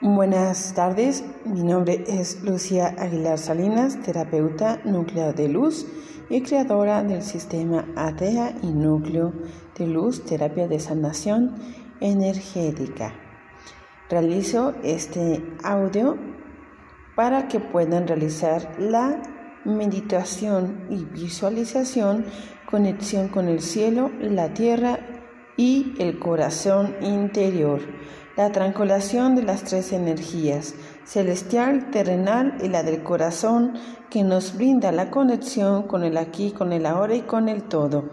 Buenas tardes, mi nombre es Lucía Aguilar Salinas, terapeuta núcleo de luz y creadora del sistema ATEA y núcleo de luz, terapia de sanación energética. Realizo este audio para que puedan realizar la meditación y visualización, conexión con el cielo, la tierra y el corazón interior. La tranquilización de las tres energías, celestial, terrenal y la del corazón, que nos brinda la conexión con el aquí, con el ahora y con el todo.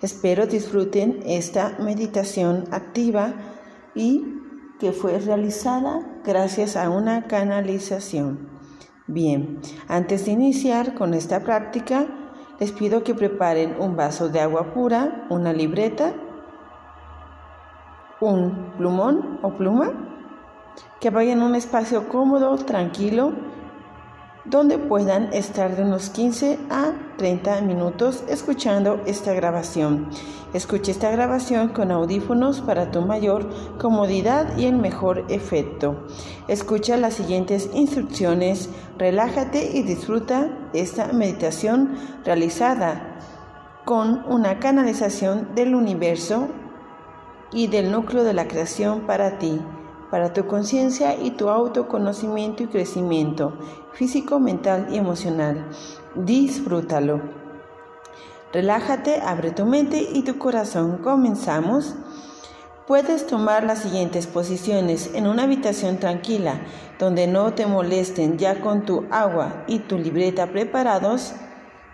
Espero disfruten esta meditación activa y que fue realizada gracias a una canalización. Bien, antes de iniciar con esta práctica, les pido que preparen un vaso de agua pura, una libreta, un plumón o pluma, que vayan a un espacio cómodo, tranquilo, donde puedan estar de unos 15 a 30 minutos escuchando esta grabación. Escuche esta grabación con audífonos para tu mayor comodidad y el mejor efecto. Escucha las siguientes instrucciones, relájate y disfruta esta meditación realizada con una canalización del universo y del núcleo de la creación para ti para tu conciencia y tu autoconocimiento y crecimiento físico, mental y emocional. Disfrútalo. Relájate, abre tu mente y tu corazón. Comenzamos. Puedes tomar las siguientes posiciones en una habitación tranquila, donde no te molesten ya con tu agua y tu libreta preparados,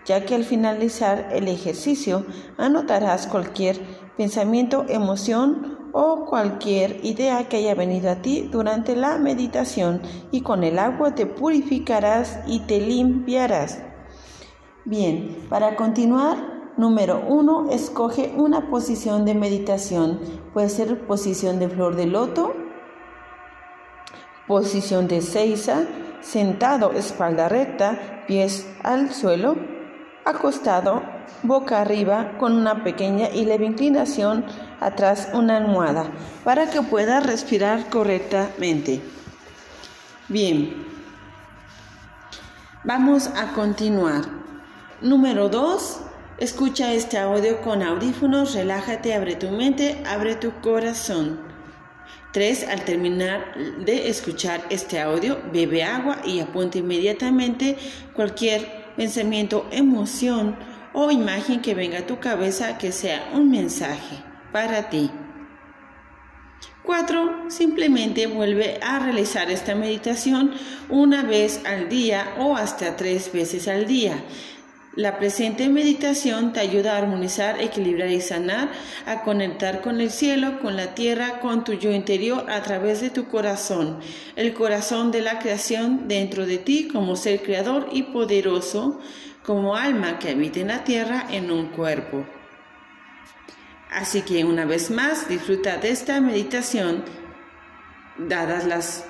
ya que al finalizar el ejercicio anotarás cualquier pensamiento, emoción o cualquier idea que haya venido a ti durante la meditación y con el agua te purificarás y te limpiarás. Bien, para continuar, número uno, escoge una posición de meditación. Puede ser posición de flor de loto, posición de ceiza, sentado, espalda recta, pies al suelo, acostado, boca arriba, con una pequeña y leve inclinación atrás una almohada para que pueda respirar correctamente. Bien, vamos a continuar. Número 2. Escucha este audio con audífonos, relájate, abre tu mente, abre tu corazón. 3. Al terminar de escuchar este audio, bebe agua y apunta inmediatamente cualquier pensamiento, emoción o imagen que venga a tu cabeza que sea un mensaje para ti. 4. Simplemente vuelve a realizar esta meditación una vez al día o hasta tres veces al día. La presente meditación te ayuda a armonizar, equilibrar y sanar, a conectar con el cielo, con la tierra, con tu yo interior a través de tu corazón, el corazón de la creación dentro de ti como ser creador y poderoso, como alma que habita en la tierra en un cuerpo. Así que una vez más, disfruta de esta meditación. Dadas las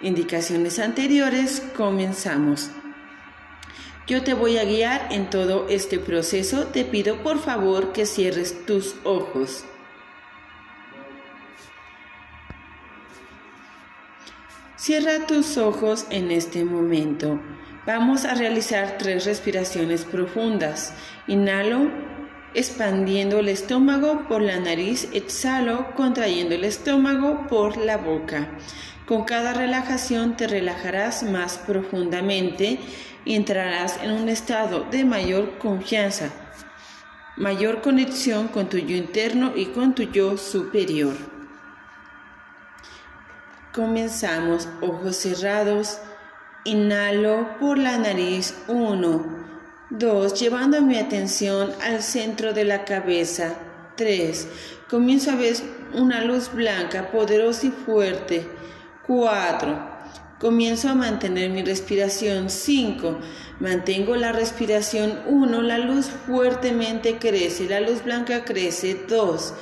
indicaciones anteriores, comenzamos. Yo te voy a guiar en todo este proceso. Te pido por favor que cierres tus ojos. Cierra tus ojos en este momento. Vamos a realizar tres respiraciones profundas. Inhalo expandiendo el estómago por la nariz, exhalo contrayendo el estómago por la boca. Con cada relajación te relajarás más profundamente y entrarás en un estado de mayor confianza, mayor conexión con tu yo interno y con tu yo superior. Comenzamos, ojos cerrados, inhalo por la nariz 1. 2. Llevando mi atención al centro de la cabeza. 3. Comienzo a ver una luz blanca, poderosa y fuerte. 4. Comienzo a mantener mi respiración. 5. Mantengo la respiración. 1. La luz fuertemente crece. La luz blanca crece. 2.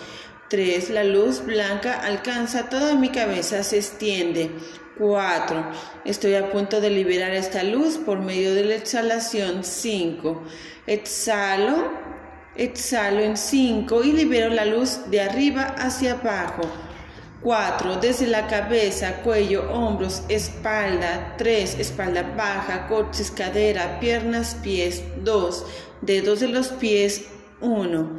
3. La luz blanca alcanza toda mi cabeza, se extiende. 4. Estoy a punto de liberar esta luz por medio de la exhalación. 5. Exhalo, exhalo en 5 y libero la luz de arriba hacia abajo. 4. Desde la cabeza, cuello, hombros, espalda. 3. Espalda baja, coxis, cadera, piernas, pies. 2. Dedos de los pies. 1.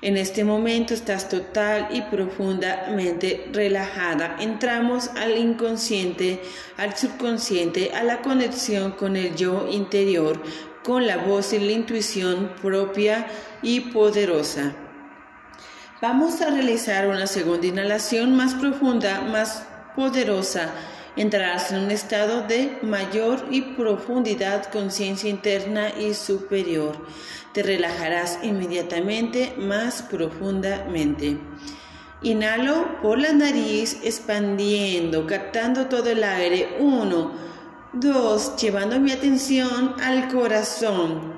En este momento estás total y profundamente relajada. Entramos al inconsciente, al subconsciente, a la conexión con el yo interior, con la voz y la intuición propia y poderosa. Vamos a realizar una segunda inhalación más profunda, más poderosa. Entrarás en un estado de mayor y profundidad, conciencia interna y superior. Te relajarás inmediatamente más profundamente. Inhalo por la nariz, expandiendo, captando todo el aire. Uno, dos, llevando mi atención al corazón.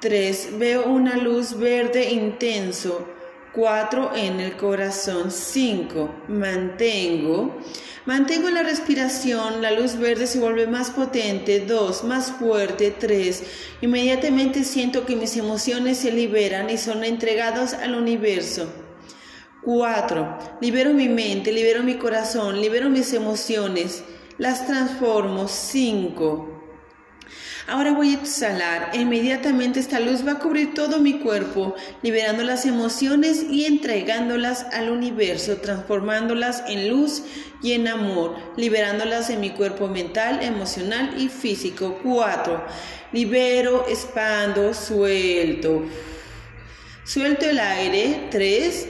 Tres, veo una luz verde intenso. 4 en el corazón, 5 mantengo, mantengo la respiración, la luz verde se vuelve más potente, 2 más fuerte, 3 inmediatamente siento que mis emociones se liberan y son entregados al universo. 4 libero mi mente, libero mi corazón, libero mis emociones, las transformo, 5 Ahora voy a exhalar e inmediatamente esta luz va a cubrir todo mi cuerpo, liberando las emociones y entregándolas al universo, transformándolas en luz y en amor, liberándolas en mi cuerpo mental, emocional y físico. 4. Libero, expando, suelto. Suelto el aire. 3.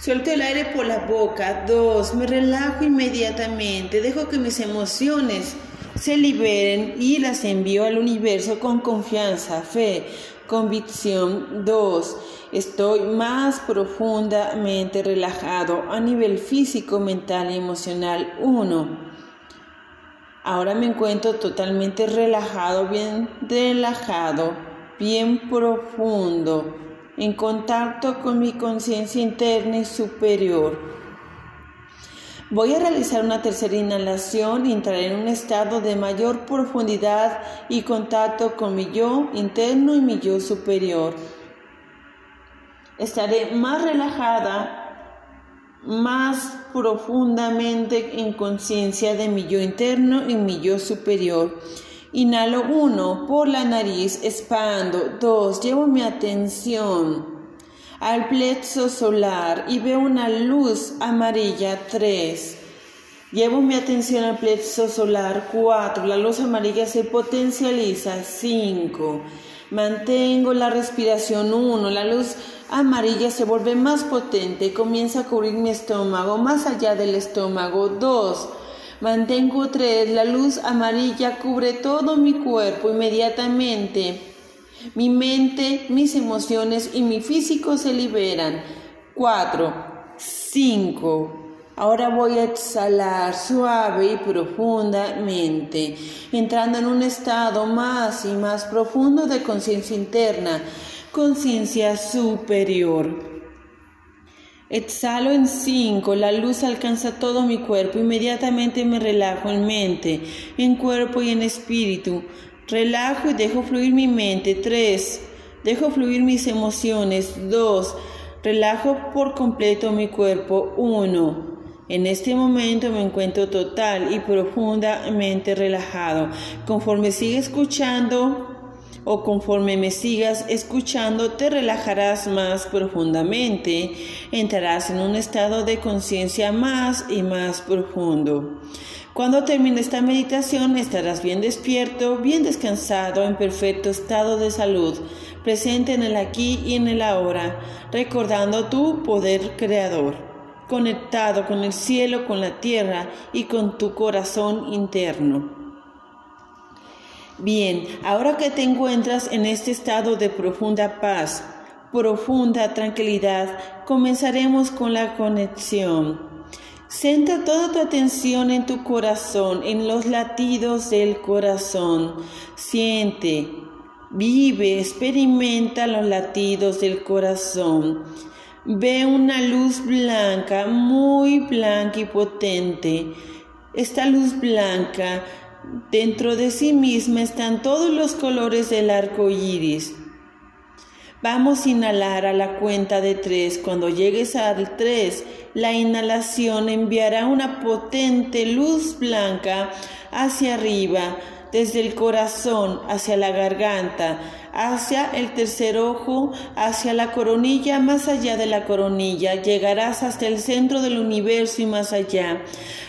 Suelto el aire por la boca. 2. Me relajo inmediatamente. Dejo que mis emociones se liberen y las envío al universo con confianza, fe, convicción. 2. Estoy más profundamente relajado a nivel físico, mental y emocional. 1. Ahora me encuentro totalmente relajado, bien relajado, bien profundo, en contacto con mi conciencia interna y superior. Voy a realizar una tercera inhalación y entraré en un estado de mayor profundidad y contacto con mi yo interno y mi yo superior. Estaré más relajada, más profundamente en conciencia de mi yo interno y mi yo superior. Inhalo uno por la nariz, expando. Dos, llevo mi atención al plexo solar y veo una luz amarilla 3. Llevo mi atención al plexo solar 4. La luz amarilla se potencializa 5. Mantengo la respiración 1. La luz amarilla se vuelve más potente. Comienza a cubrir mi estómago más allá del estómago 2. Mantengo 3. La luz amarilla cubre todo mi cuerpo inmediatamente. Mi mente, mis emociones y mi físico se liberan. 4. 5. Ahora voy a exhalar suave y profundamente, entrando en un estado más y más profundo de conciencia interna, conciencia superior. Exhalo en 5, la luz alcanza todo mi cuerpo, inmediatamente me relajo en mente, en cuerpo y en espíritu. Relajo y dejo fluir mi mente. 3. Dejo fluir mis emociones. 2. Relajo por completo mi cuerpo. 1. En este momento me encuentro total y profundamente relajado. Conforme sigue escuchando o conforme me sigas escuchando, te relajarás más profundamente. Entrarás en un estado de conciencia más y más profundo. Cuando termine esta meditación estarás bien despierto, bien descansado, en perfecto estado de salud, presente en el aquí y en el ahora, recordando tu poder creador, conectado con el cielo, con la tierra y con tu corazón interno. Bien, ahora que te encuentras en este estado de profunda paz, profunda tranquilidad, comenzaremos con la conexión. Centra toda tu atención en tu corazón, en los latidos del corazón. Siente, vive, experimenta los latidos del corazón. Ve una luz blanca, muy blanca y potente. Esta luz blanca, dentro de sí misma están todos los colores del arco iris. Vamos a inhalar a la cuenta de tres. Cuando llegues al tres, la inhalación enviará una potente luz blanca hacia arriba, desde el corazón hacia la garganta, hacia el tercer ojo, hacia la coronilla, más allá de la coronilla. Llegarás hasta el centro del universo y más allá,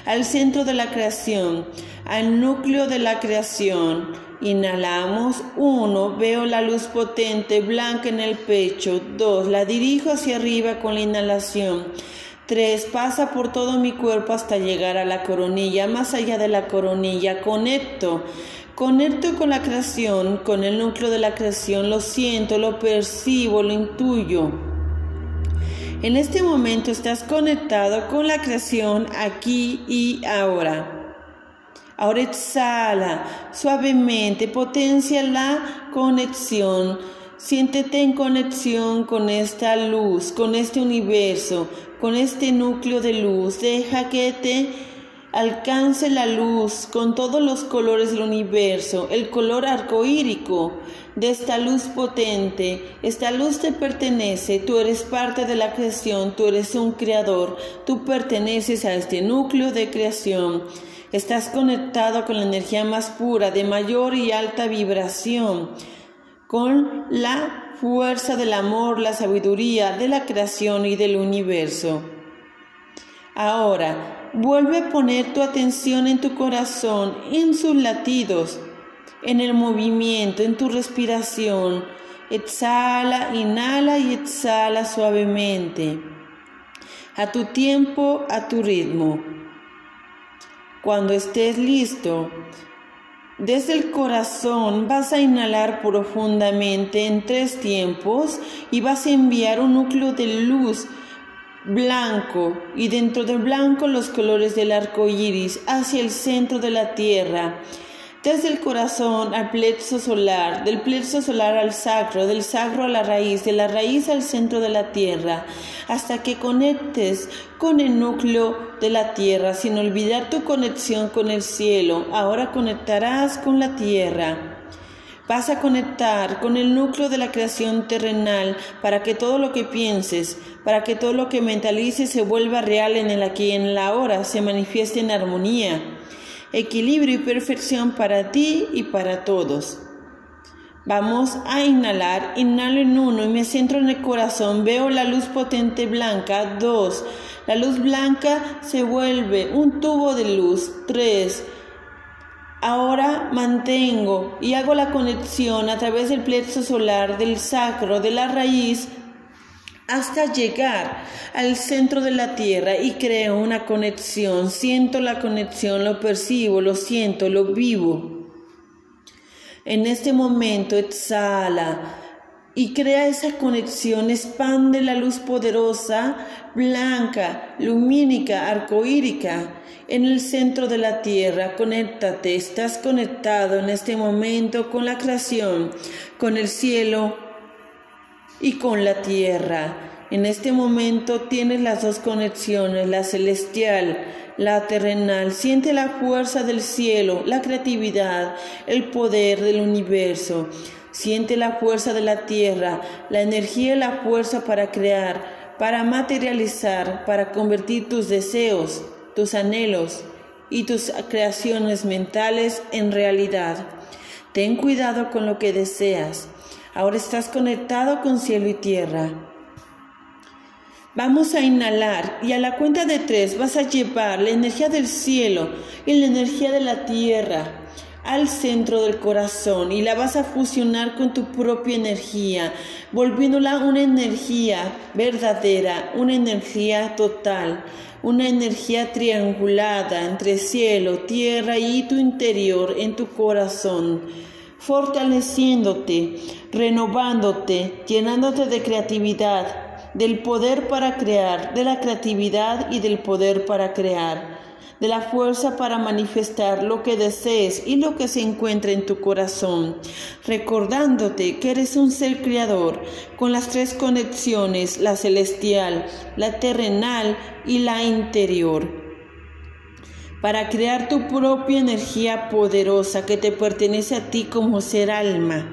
al centro de la creación, al núcleo de la creación Inhalamos. Uno, veo la luz potente blanca en el pecho. Dos, la dirijo hacia arriba con la inhalación. Tres, pasa por todo mi cuerpo hasta llegar a la coronilla. Más allá de la coronilla, conecto. Conecto con la creación, con el núcleo de la creación. Lo siento, lo percibo, lo intuyo. En este momento estás conectado con la creación aquí y ahora. Ahora exhala suavemente, potencia la conexión. Siéntete en conexión con esta luz, con este universo, con este núcleo de luz. Deja que te alcance la luz con todos los colores del universo, el color arcoírico de esta luz potente. Esta luz te pertenece, tú eres parte de la creación, tú eres un creador, tú perteneces a este núcleo de creación. Estás conectado con la energía más pura, de mayor y alta vibración, con la fuerza del amor, la sabiduría de la creación y del universo. Ahora, vuelve a poner tu atención en tu corazón, en sus latidos, en el movimiento, en tu respiración. Exhala, inhala y exhala suavemente, a tu tiempo, a tu ritmo. Cuando estés listo, desde el corazón vas a inhalar profundamente en tres tiempos y vas a enviar un núcleo de luz blanco. Y dentro del blanco los colores del arco iris hacia el centro de la tierra desde el corazón al plexo solar, del plexo solar al sacro, del sacro a la raíz, de la raíz al centro de la tierra, hasta que conectes con el núcleo de la tierra, sin olvidar tu conexión con el cielo. Ahora conectarás con la tierra. Vas a conectar con el núcleo de la creación terrenal para que todo lo que pienses, para que todo lo que mentalices se vuelva real en el aquí y en la ahora, se manifieste en armonía equilibrio y perfección para ti y para todos. Vamos a inhalar, inhalo en uno y me centro en el corazón, veo la luz potente blanca, dos, la luz blanca se vuelve un tubo de luz, tres, ahora mantengo y hago la conexión a través del plexo solar, del sacro, de la raíz, hasta llegar al centro de la tierra y creo una conexión. Siento la conexión, lo percibo, lo siento, lo vivo. En este momento exhala y crea esa conexión, expande la luz poderosa, blanca, lumínica, arcoírica en el centro de la tierra. Conéctate, estás conectado en este momento con la creación, con el cielo, y con la tierra. En este momento tienes las dos conexiones, la celestial, la terrenal. Siente la fuerza del cielo, la creatividad, el poder del universo. Siente la fuerza de la tierra, la energía y la fuerza para crear, para materializar, para convertir tus deseos, tus anhelos y tus creaciones mentales en realidad. Ten cuidado con lo que deseas. Ahora estás conectado con cielo y tierra. Vamos a inhalar y a la cuenta de tres vas a llevar la energía del cielo y la energía de la tierra al centro del corazón y la vas a fusionar con tu propia energía, volviéndola una energía verdadera, una energía total, una energía triangulada entre cielo, tierra y tu interior en tu corazón fortaleciéndote, renovándote, llenándote de creatividad, del poder para crear, de la creatividad y del poder para crear, de la fuerza para manifestar lo que desees y lo que se encuentra en tu corazón, recordándote que eres un ser creador con las tres conexiones, la celestial, la terrenal y la interior para crear tu propia energía poderosa que te pertenece a ti como ser alma.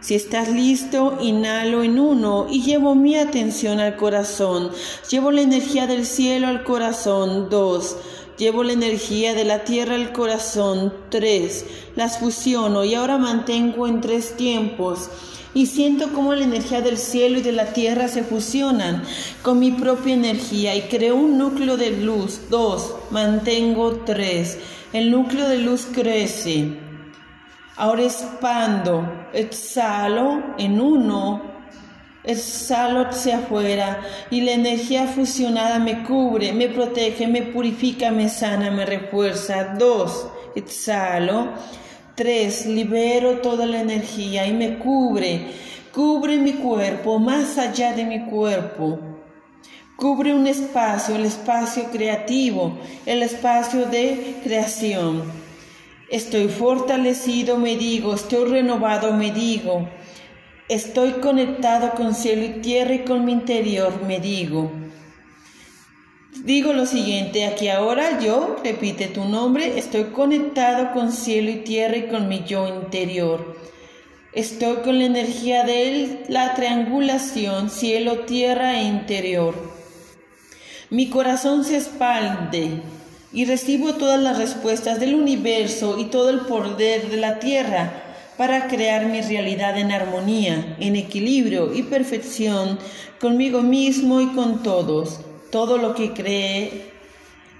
Si estás listo, inhalo en uno y llevo mi atención al corazón. Llevo la energía del cielo al corazón. Dos. Llevo la energía de la tierra al corazón. Tres. Las fusiono y ahora mantengo en tres tiempos y siento cómo la energía del cielo y de la tierra se fusionan con mi propia energía y creo un núcleo de luz. Dos, mantengo tres. El núcleo de luz crece. Ahora expando, exhalo en uno, exhalo hacia afuera y la energía fusionada me cubre, me protege, me purifica, me sana, me refuerza. Dos, exhalo. Tres, libero toda la energía y me cubre, cubre mi cuerpo más allá de mi cuerpo. Cubre un espacio, el espacio creativo, el espacio de creación. Estoy fortalecido, me digo, estoy renovado, me digo. Estoy conectado con cielo y tierra y con mi interior, me digo. Digo lo siguiente, aquí ahora yo, repite tu nombre, estoy conectado con cielo y tierra y con mi yo interior. Estoy con la energía de la triangulación cielo, tierra e interior. Mi corazón se expande y recibo todas las respuestas del universo y todo el poder de la tierra para crear mi realidad en armonía, en equilibrio y perfección conmigo mismo y con todos. Todo lo que cree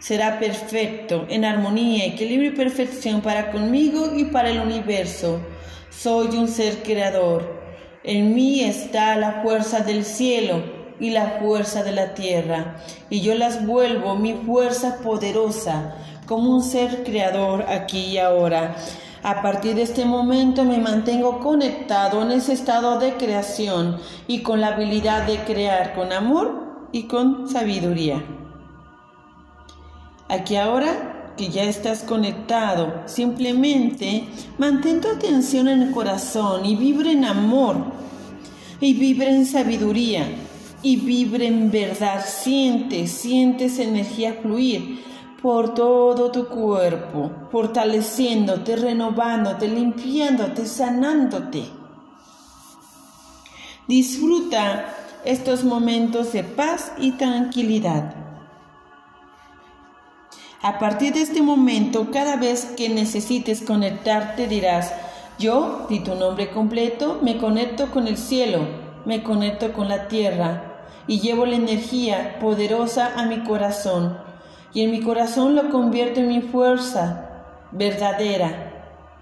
será perfecto, en armonía, equilibrio y perfección para conmigo y para el universo. Soy un ser creador. En mí está la fuerza del cielo y la fuerza de la tierra, y yo las vuelvo mi fuerza poderosa como un ser creador aquí y ahora. A partir de este momento me mantengo conectado en ese estado de creación y con la habilidad de crear con amor y con sabiduría. Aquí ahora que ya estás conectado, simplemente mantén tu atención en el corazón y vibre en amor y vibre en sabiduría y vibre en verdad. Siente, sientes energía fluir por todo tu cuerpo, fortaleciéndote, renovándote, limpiándote, sanándote. Disfruta estos momentos de paz y tranquilidad. A partir de este momento, cada vez que necesites conectarte, dirás, yo, di tu nombre completo, me conecto con el cielo, me conecto con la tierra y llevo la energía poderosa a mi corazón. Y en mi corazón lo convierto en mi fuerza verdadera,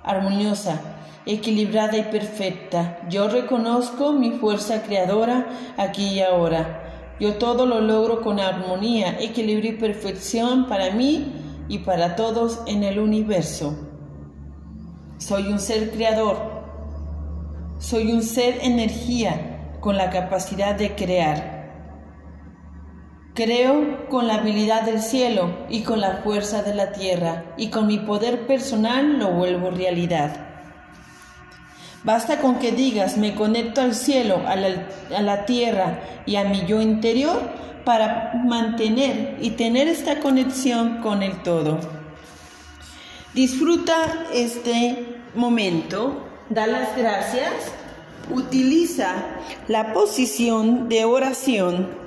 armoniosa, equilibrada y perfecta. Yo reconozco mi fuerza creadora aquí y ahora. Yo todo lo logro con armonía, equilibrio y perfección para mí y para todos en el universo. Soy un ser creador. Soy un ser energía con la capacidad de crear. Creo con la habilidad del cielo y con la fuerza de la tierra y con mi poder personal lo vuelvo realidad. Basta con que digas, me conecto al cielo, a la, tierra y a mi yo interior para mantener y tener esta conexión con el todo. Disfruta este momento, da las gracias, utiliza la posición de oración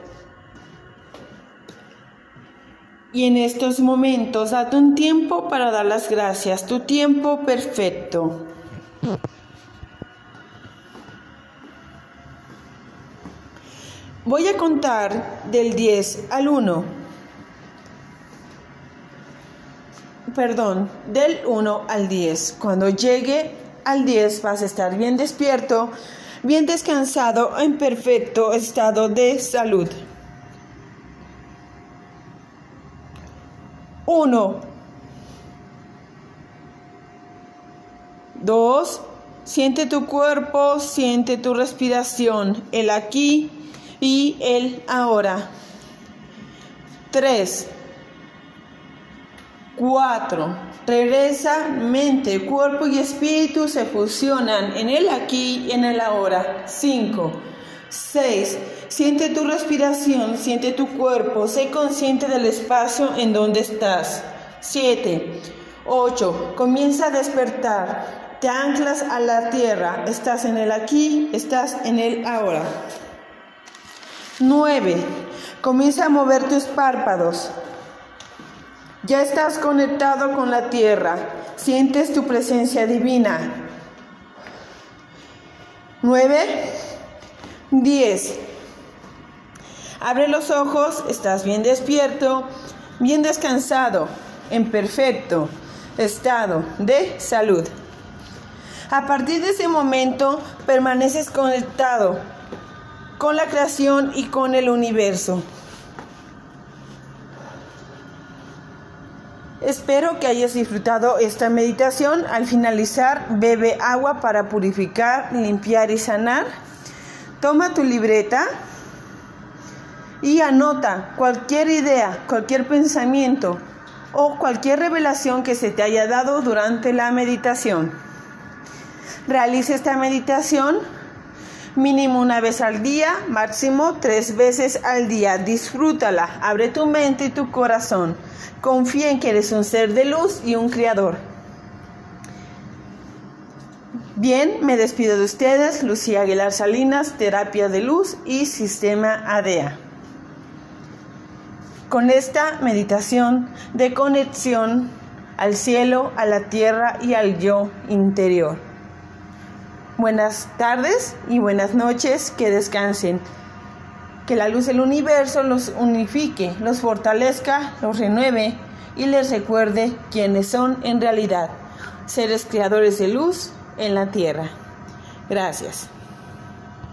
y en estos momentos date un tiempo para dar las gracias, tu tiempo perfecto. Voy a contar del 10 al 1. Perdón, del 1 al 10. Cuando llegue al 10 vas a estar bien despierto, bien descansado, en perfecto estado de salud. 1. 2. Siente tu cuerpo, siente tu respiración, el aquí y el ahora. Tres. Cuatro. Regresa mente, cuerpo y espíritu se fusionan en el aquí y en el ahora. Cinco. Seis. Siente tu respiración, siente tu cuerpo, sé consciente del espacio en donde estás. Siete. Ocho. Comienza a despertar. Te anclas a la tierra. Estás en el aquí, estás en el ahora. 9. Comienza a mover tus párpados. Ya estás conectado con la tierra. Sientes tu presencia divina. 9. 10. Abre los ojos, estás bien despierto, bien descansado, en perfecto estado de salud. A partir de ese momento permaneces conectado con la creación y con el universo. Espero que hayas disfrutado esta meditación. Al finalizar, bebe agua para purificar, limpiar y sanar. Toma tu libreta y anota cualquier idea, cualquier pensamiento o cualquier revelación que se te haya dado durante la meditación. Realiza esta meditación mínimo una vez al día, máximo tres veces al día. Disfrútala, abre tu mente y tu corazón. Confía en que eres un ser de luz y un creador. Bien, me despido de ustedes, Lucía Aguilar Salinas, Terapia de Luz y Sistema ADEA. Con esta meditación de conexión al cielo, a la tierra y al yo interior. Buenas tardes y buenas noches, que descansen. Que la luz del universo los unifique, los fortalezca, los renueve y les recuerde quiénes son en realidad, seres creadores de luz en la tierra. Gracias.